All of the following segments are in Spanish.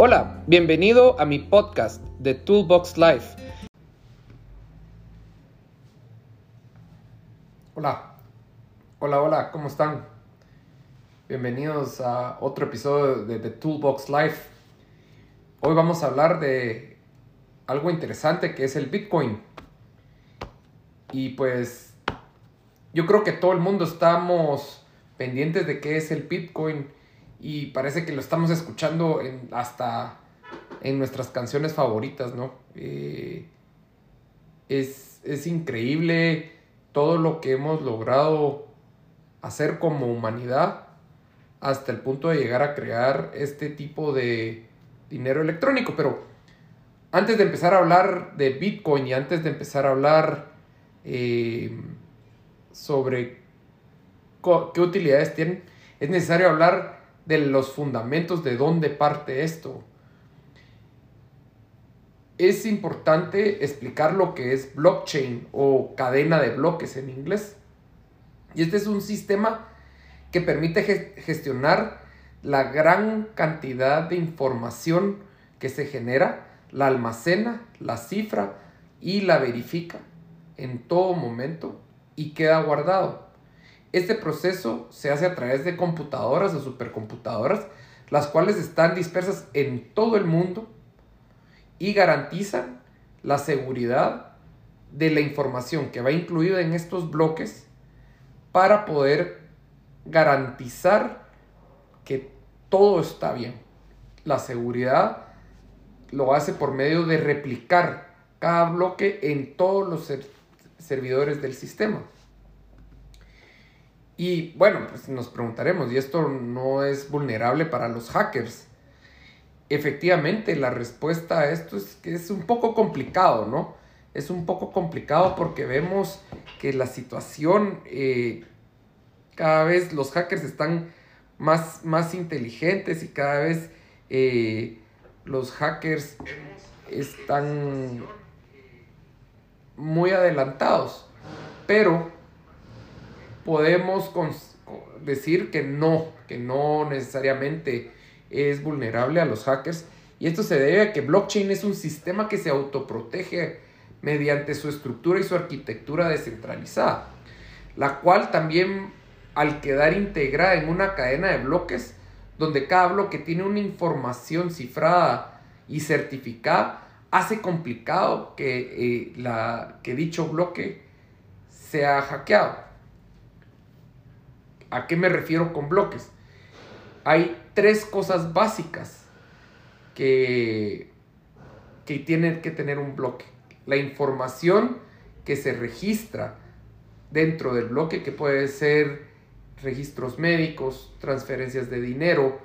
Hola, bienvenido a mi podcast de Toolbox Life. Hola, hola, hola, ¿cómo están? Bienvenidos a otro episodio de The Toolbox Life. Hoy vamos a hablar de algo interesante que es el Bitcoin. Y pues yo creo que todo el mundo estamos pendientes de qué es el Bitcoin y parece que lo estamos escuchando en, hasta en nuestras canciones favoritas, ¿no? Eh, es, es increíble todo lo que hemos logrado hacer como humanidad hasta el punto de llegar a crear este tipo de dinero electrónico. Pero antes de empezar a hablar de Bitcoin y antes de empezar a hablar eh, sobre qué utilidades tienen, es necesario hablar de los fundamentos de dónde parte esto. Es importante explicar lo que es blockchain o cadena de bloques en inglés. Y este es un sistema que permite gestionar la gran cantidad de información que se genera, la almacena, la cifra y la verifica en todo momento y queda guardado. Este proceso se hace a través de computadoras o supercomputadoras, las cuales están dispersas en todo el mundo y garantizan la seguridad de la información que va incluida en estos bloques para poder garantizar que todo está bien. La seguridad lo hace por medio de replicar cada bloque en todos los servidores del sistema. Y bueno, pues nos preguntaremos, ¿y esto no es vulnerable para los hackers? Efectivamente, la respuesta a esto es que es un poco complicado, ¿no? Es un poco complicado porque vemos que la situación, eh, cada vez los hackers están más, más inteligentes y cada vez eh, los hackers están muy adelantados. Pero podemos decir que no, que no necesariamente es vulnerable a los hackers. Y esto se debe a que blockchain es un sistema que se autoprotege mediante su estructura y su arquitectura descentralizada, la cual también al quedar integrada en una cadena de bloques, donde cada bloque tiene una información cifrada y certificada, hace complicado que, eh, la, que dicho bloque sea hackeado. ¿A qué me refiero con bloques? Hay tres cosas básicas que, que tiene que tener un bloque. La información que se registra dentro del bloque, que puede ser registros médicos, transferencias de dinero,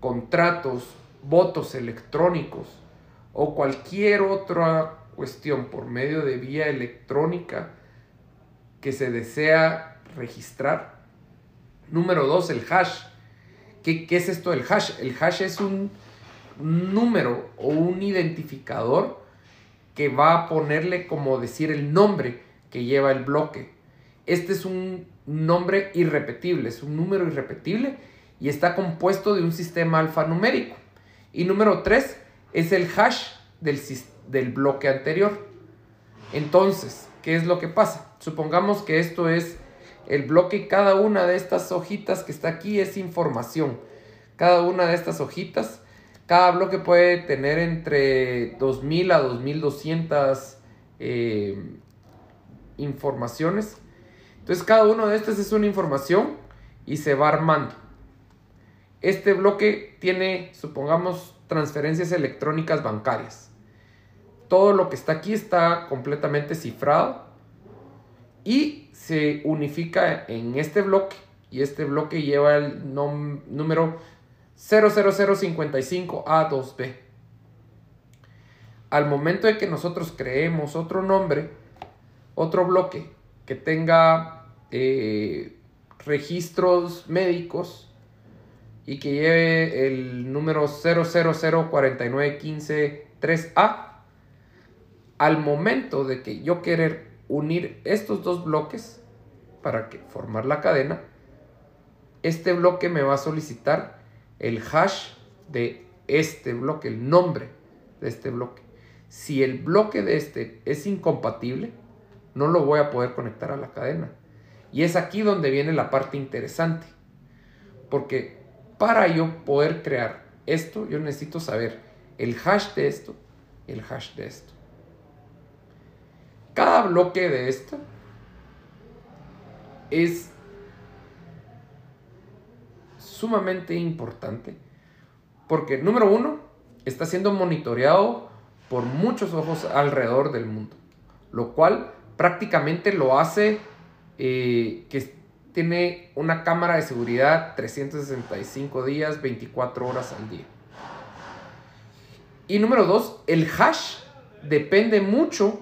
contratos, votos electrónicos o cualquier otra cuestión por medio de vía electrónica que se desea registrar. Número dos, el hash. ¿Qué, ¿Qué, es esto del hash? El hash es un número o un identificador que va a ponerle como decir el nombre que lleva el bloque. Este es un nombre irrepetible, es un número irrepetible y está compuesto de un sistema alfanumérico. Y número 3 es el hash del, del bloque anterior. Entonces, ¿qué es lo que pasa? Supongamos que esto es el bloque cada una de estas hojitas que está aquí es información. Cada una de estas hojitas, cada bloque puede tener entre 2000 a 2200 eh, informaciones entonces cada uno de estos es una información y se va armando. Este bloque tiene, supongamos, transferencias electrónicas bancarias. Todo lo que está aquí está completamente cifrado y se unifica en este bloque y este bloque lleva el número 00055A2B. Al momento de que nosotros creemos otro nombre, otro bloque que tenga eh, registros médicos y que lleve el número 0004915-3A, al momento de que yo querer unir estos dos bloques para que formar la cadena, este bloque me va a solicitar el hash de este bloque, el nombre de este bloque. Si el bloque de este es incompatible, no lo voy a poder conectar a la cadena. Y es aquí donde viene la parte interesante. Porque para yo poder crear esto, yo necesito saber el hash de esto y el hash de esto. Cada bloque de esto es sumamente importante porque, número uno, está siendo monitoreado por muchos ojos alrededor del mundo, lo cual prácticamente lo hace eh, que tiene una cámara de seguridad 365 días, 24 horas al día. Y número dos, el hash depende mucho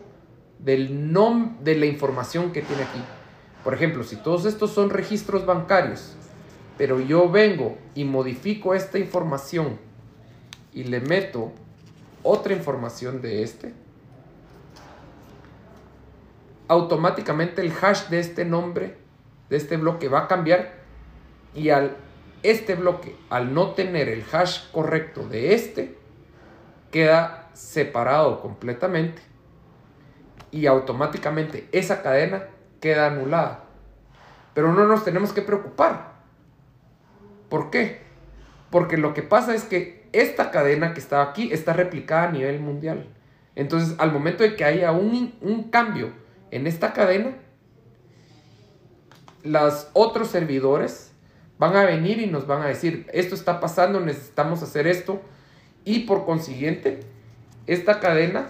del nom de la información que tiene aquí. Por ejemplo, si todos estos son registros bancarios, pero yo vengo y modifico esta información y le meto otra información de este, automáticamente el hash de este nombre, de este bloque va a cambiar y al este bloque, al no tener el hash correcto de este, queda separado completamente y automáticamente esa cadena queda anulada. Pero no nos tenemos que preocupar. ¿Por qué? Porque lo que pasa es que esta cadena que está aquí está replicada a nivel mundial. Entonces, al momento de que haya un, un cambio en esta cadena, los otros servidores van a venir y nos van a decir, esto está pasando, necesitamos hacer esto. Y por consiguiente, esta cadena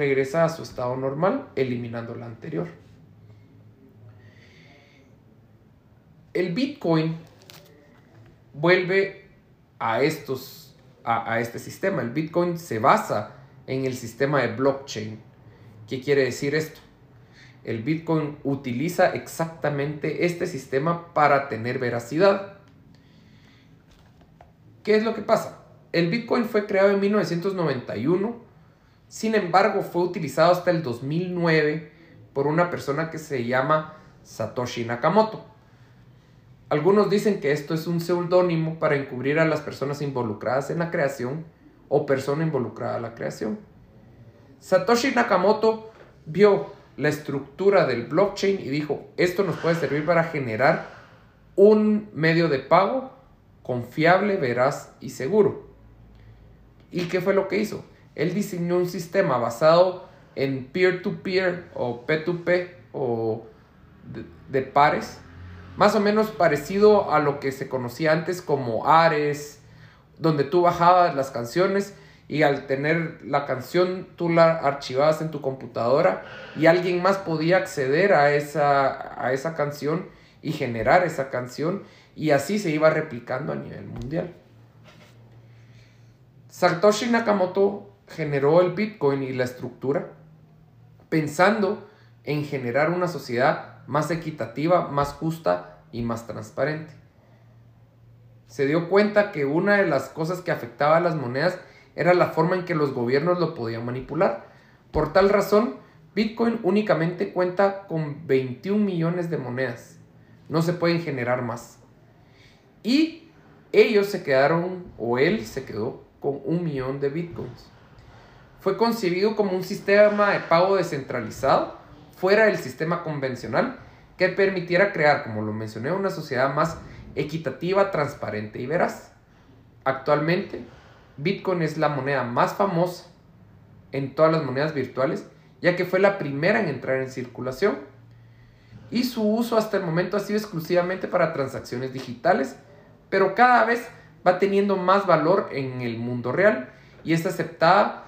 regresa a su estado normal, eliminando la anterior. El Bitcoin vuelve a estos a, este sistema. El Bitcoin se basa en el sistema de blockchain. ¿Qué quiere decir esto? El Bitcoin utiliza exactamente este sistema para tener veracidad. ¿Qué es lo que pasa? El Bitcoin fue creado en 1991 sin embargo, fue utilizado hasta el 2009 por una persona que se llama Satoshi Nakamoto. Algunos dicen que esto es un seudónimo para encubrir a las personas involucradas en la creación o persona involucrada en la creación. Satoshi Nakamoto vio la estructura del blockchain y dijo, esto nos puede servir para generar un medio de pago confiable, veraz y seguro. ¿Y qué fue lo que hizo? Él diseñó un sistema basado en peer-to-peer o P2P o de, pares, más o menos parecido a lo que se conocía antes como Ares, donde tú bajabas las canciones y al tener la canción tú la archivabas en tu computadora y alguien más podía acceder a esa, a esa canción y generar esa canción y así se iba replicando a nivel mundial. Satoshi Nakamoto generó el Bitcoin y la estructura pensando en generar una sociedad más equitativa, más justa y más transparente. Se dio cuenta que una de las cosas que afectaba a las monedas era la forma en que los gobiernos lo podían manipular. Por tal razón, Bitcoin únicamente cuenta con 21 millones de monedas. No se pueden generar más. Y ellos se quedaron, o él se quedó, con un millón de Bitcoins fue concebido como un sistema de pago descentralizado fuera del sistema convencional que permitiera crear, como lo mencioné, una sociedad más equitativa, transparente y veraz. Actualmente, Bitcoin es la moneda más famosa en todas las monedas virtuales, ya que fue la primera en entrar en circulación. Y su uso hasta el momento ha sido exclusivamente para transacciones digitales, pero cada vez va teniendo más valor en el mundo real y es aceptada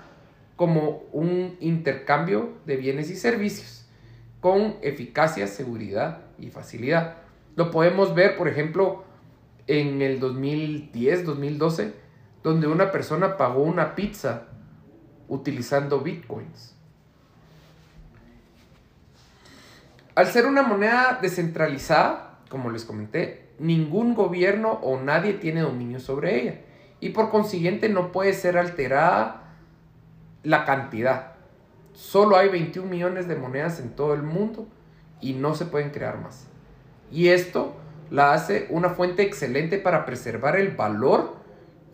como un intercambio de bienes y servicios con eficacia, seguridad y facilidad. Lo podemos ver, por ejemplo, en el 2010, 2012, donde una persona pagó una pizza utilizando bitcoins. Al ser una moneda descentralizada, como les comenté, ningún gobierno o nadie tiene dominio sobre ella y por consiguiente no puede ser alterada la cantidad. Solo hay 21 millones de monedas en todo el mundo y no se pueden crear más. Y esto la hace una fuente excelente para preservar el valor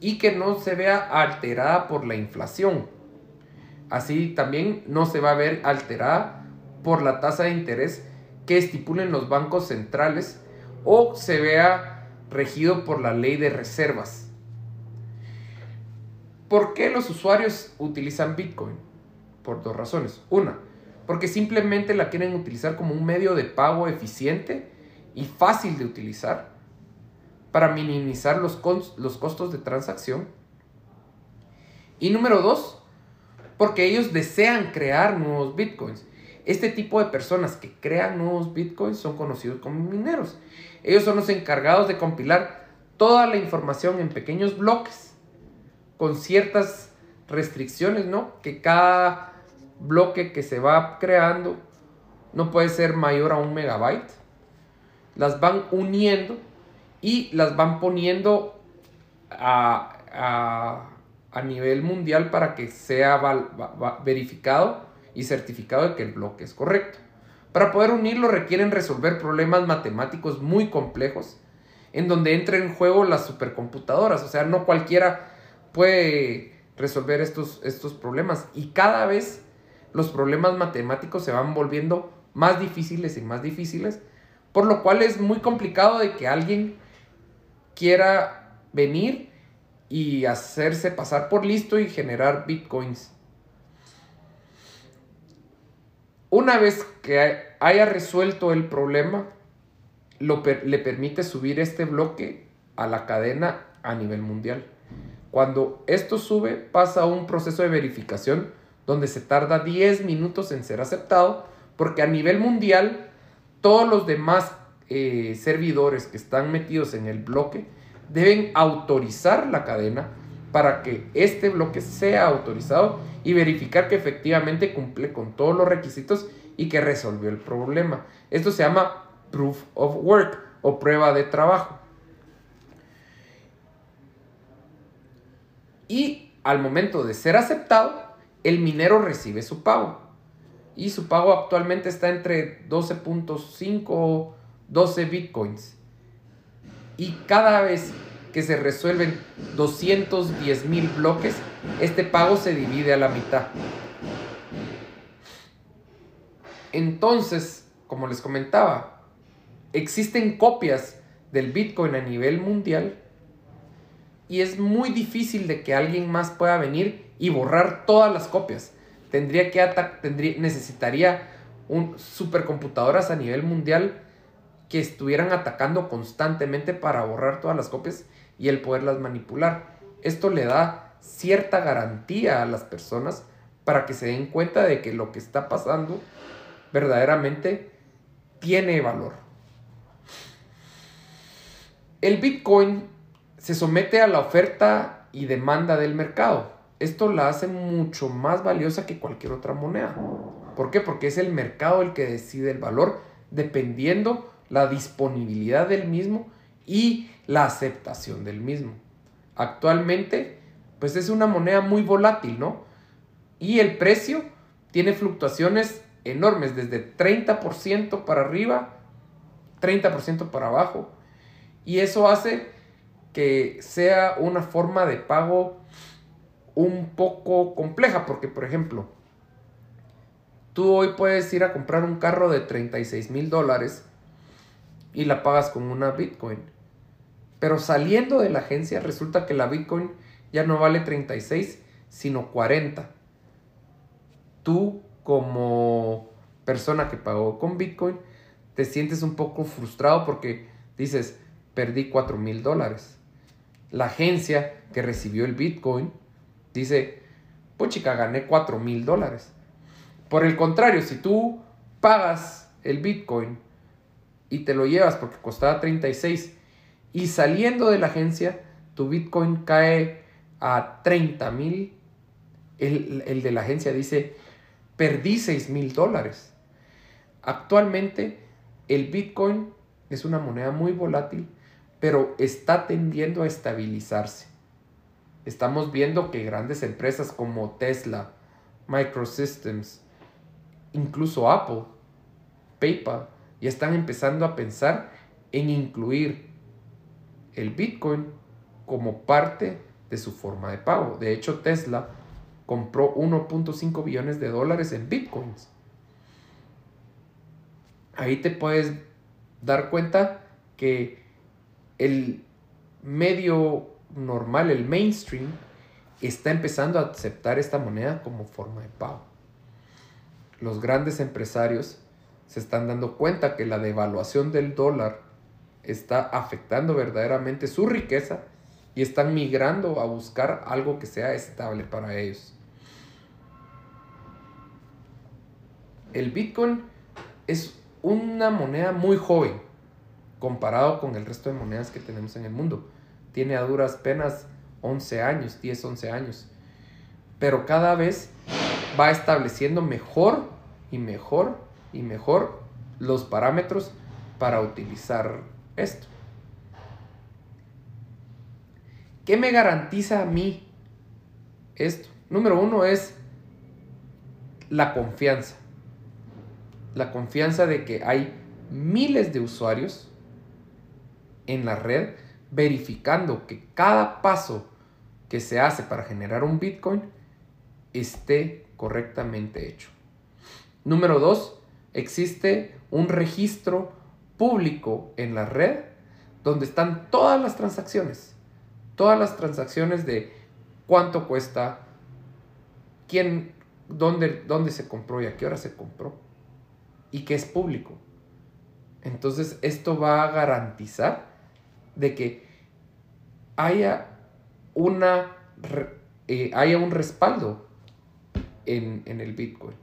y que no se vea alterada por la inflación. Así también no se va a ver alterada por la tasa de interés que estipulen los bancos centrales o se vea regido por la ley de reservas. ¿Por qué los usuarios utilizan Bitcoin? Por dos razones. Una, porque simplemente la quieren utilizar como un medio de pago eficiente y fácil de utilizar para minimizar los, los costos de transacción. Y número dos, porque ellos desean crear nuevos bitcoins. Este tipo de personas que crean nuevos bitcoins son conocidos como mineros. Ellos son los encargados de compilar toda la información en pequeños bloques con ciertas restricciones, ¿no? Que cada bloque que se va creando no puede ser mayor a un megabyte. Las van uniendo y las van poniendo a, nivel mundial para que sea verificado y certificado de que el bloque es correcto. Para poder unirlo requieren resolver problemas matemáticos muy complejos en donde entran en juego las supercomputadoras. O sea, no cualquiera puede resolver estos, estos problemas. Y cada vez los problemas matemáticos se van volviendo más difíciles y más difíciles. Por lo cual es muy complicado de que alguien quiera venir y hacerse pasar por listo y generar bitcoins. Una vez que haya resuelto el problema, le permite subir este bloque a la cadena a nivel mundial. Cuando esto sube, pasa un proceso de verificación donde se tarda 10 minutos en ser aceptado, porque a nivel mundial todos los demás eh, servidores que están metidos en el bloque deben autorizar la cadena para que este bloque sea autorizado y verificar que efectivamente cumple con todos los requisitos y que resolvió el problema. Esto se llama proof of work o prueba de trabajo. Y al momento de ser aceptado, el minero recibe su pago. Y su pago actualmente está entre 12.5 12 bitcoins. Y cada vez que se resuelven 210 mil bloques, este pago se divide a la mitad. Entonces, como les comentaba, existen copias del Bitcoin a nivel mundial y es muy difícil de que alguien más pueda venir y borrar todas las copias. Tendría que tendría, necesitaría un supercomputadoras a nivel mundial que estuvieran atacando constantemente para borrar todas las copias y el poderlas manipular. Esto le da cierta garantía a las personas para que se den cuenta de que lo que está pasando verdaderamente tiene valor. El Bitcoin se somete a la oferta y demanda del mercado. Esto la hace mucho más valiosa que cualquier otra moneda. ¿Por qué? Porque es el mercado el que decide el valor dependiendo la disponibilidad del mismo y la aceptación del mismo. Actualmente, pues es una moneda muy volátil, ¿no? Y el precio tiene fluctuaciones enormes, desde 30% para arriba, 30% para abajo. Y eso hace que sea una forma de pago un poco compleja, porque por ejemplo, tú hoy puedes ir a comprar un carro de 36 mil dólares y la pagas con una Bitcoin. Pero saliendo de la agencia resulta que la Bitcoin ya no vale 36, sino 40. Tú como persona que pagó con Bitcoin, te sientes un poco frustrado porque dices, perdí 4 mil dólares. La agencia que recibió el Bitcoin dice, pues chica, gané 4 mil dólares. Por el contrario, si tú pagas el Bitcoin y te lo llevas porque costaba 36 y saliendo de la agencia tu Bitcoin cae a 30 mil, el, el, de la agencia dice, perdí 6 mil dólares. Actualmente el Bitcoin es una moneda muy volátil, pero está tendiendo a estabilizarse. Estamos viendo que grandes empresas como Tesla, Microsystems, incluso Apple, PayPal, ya están empezando a pensar en incluir el Bitcoin como parte de su forma de pago. De hecho, Tesla compró 1.5 billones de dólares en bitcoins. Ahí te puedes dar cuenta que el medio normal, el mainstream, está empezando a aceptar esta moneda como forma de pago. Los grandes empresarios se están dando cuenta que la devaluación del dólar está afectando verdaderamente su riqueza y están migrando a buscar algo que sea estable para ellos. El Bitcoin es una moneda muy joven comparado con el resto de monedas que tenemos en el mundo. Tiene a duras penas 11 años, 10, 11 años. Pero cada vez va estableciendo mejor y mejor y mejor los parámetros para utilizar esto. ¿Qué me garantiza a mí esto? Número uno es la confianza. La confianza de que hay miles de usuarios en la red verificando que cada paso que se hace para generar un Bitcoin esté correctamente hecho. Número dos, existe un registro público en la red donde están todas las transacciones. Todas las transacciones de cuánto cuesta, quién, dónde, dónde se compró y a qué hora se compró. Y que es público. Entonces esto va a garantizar de que haya, una, eh, haya un respaldo en, en el Bitcoin.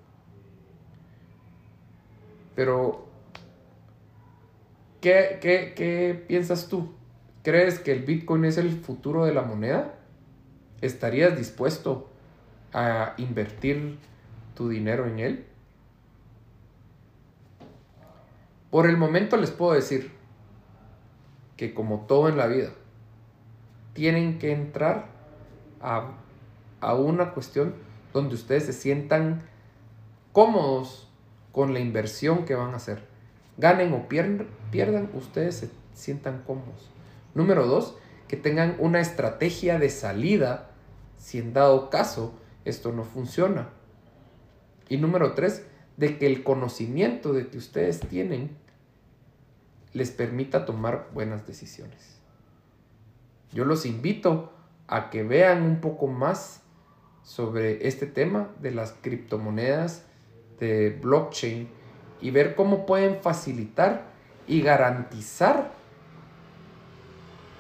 Pero, ¿qué, ¿qué, qué, piensas tú? ¿Crees que el Bitcoin es el futuro de la moneda? ¿Estarías dispuesto a invertir tu dinero en él? Por el momento les puedo decir que como todo en la vida, tienen que entrar a, a una cuestión donde ustedes se sientan cómodos con la inversión que van a hacer. Ganen o pierdan, ustedes se sientan cómodos. Número dos, que tengan una estrategia de salida si en dado caso esto no funciona. Y número tres, de que el conocimiento de que ustedes tienen les permita tomar buenas decisiones. Yo los invito a que vean un poco más sobre este tema de las criptomonedas, de blockchain y ver cómo pueden facilitar y garantizar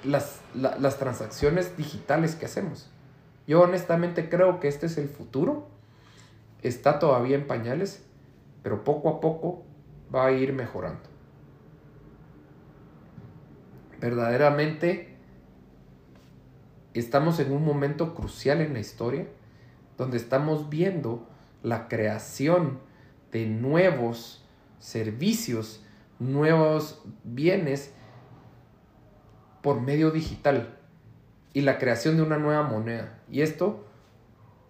las, las transacciones digitales que hacemos. Yo honestamente creo que este es el futuro. Está todavía en pañales, pero poco a poco va a ir mejorando. Verdaderamente estamos en un momento crucial en la historia donde estamos viendo la creación de nuevos servicios, nuevos bienes por medio digital y la creación de una nueva moneda. Y esto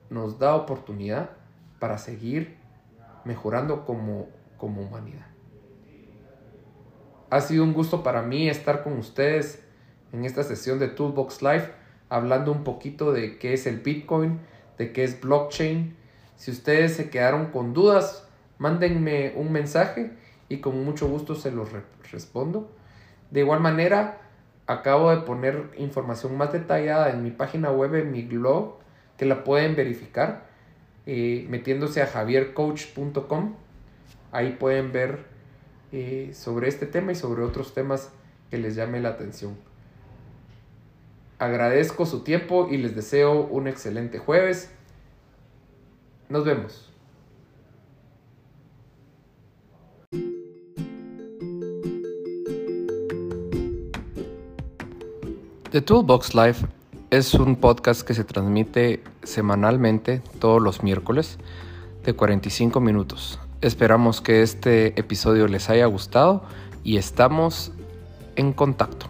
nos da oportunidad para seguir mejorando como, como humanidad. Ha sido un gusto para mí estar con ustedes en esta sesión de Toolbox Live hablando un poquito de qué es el Bitcoin, de qué es blockchain. Si ustedes se quedaron con dudas, mándenme un mensaje y con mucho gusto se los respondo. De igual manera, acabo de poner información más detallada en mi página web, en mi blog, que la pueden verificar eh, metiéndose a javiercoach.com. Ahí pueden ver eh, sobre este tema y sobre otros temas que les llame la atención. Agradezco su tiempo y les deseo un excelente jueves. Nos vemos. The Toolbox Live es un podcast que se transmite semanalmente todos los miércoles de 45 minutos. Esperamos que este episodio les haya gustado y estamos en contacto.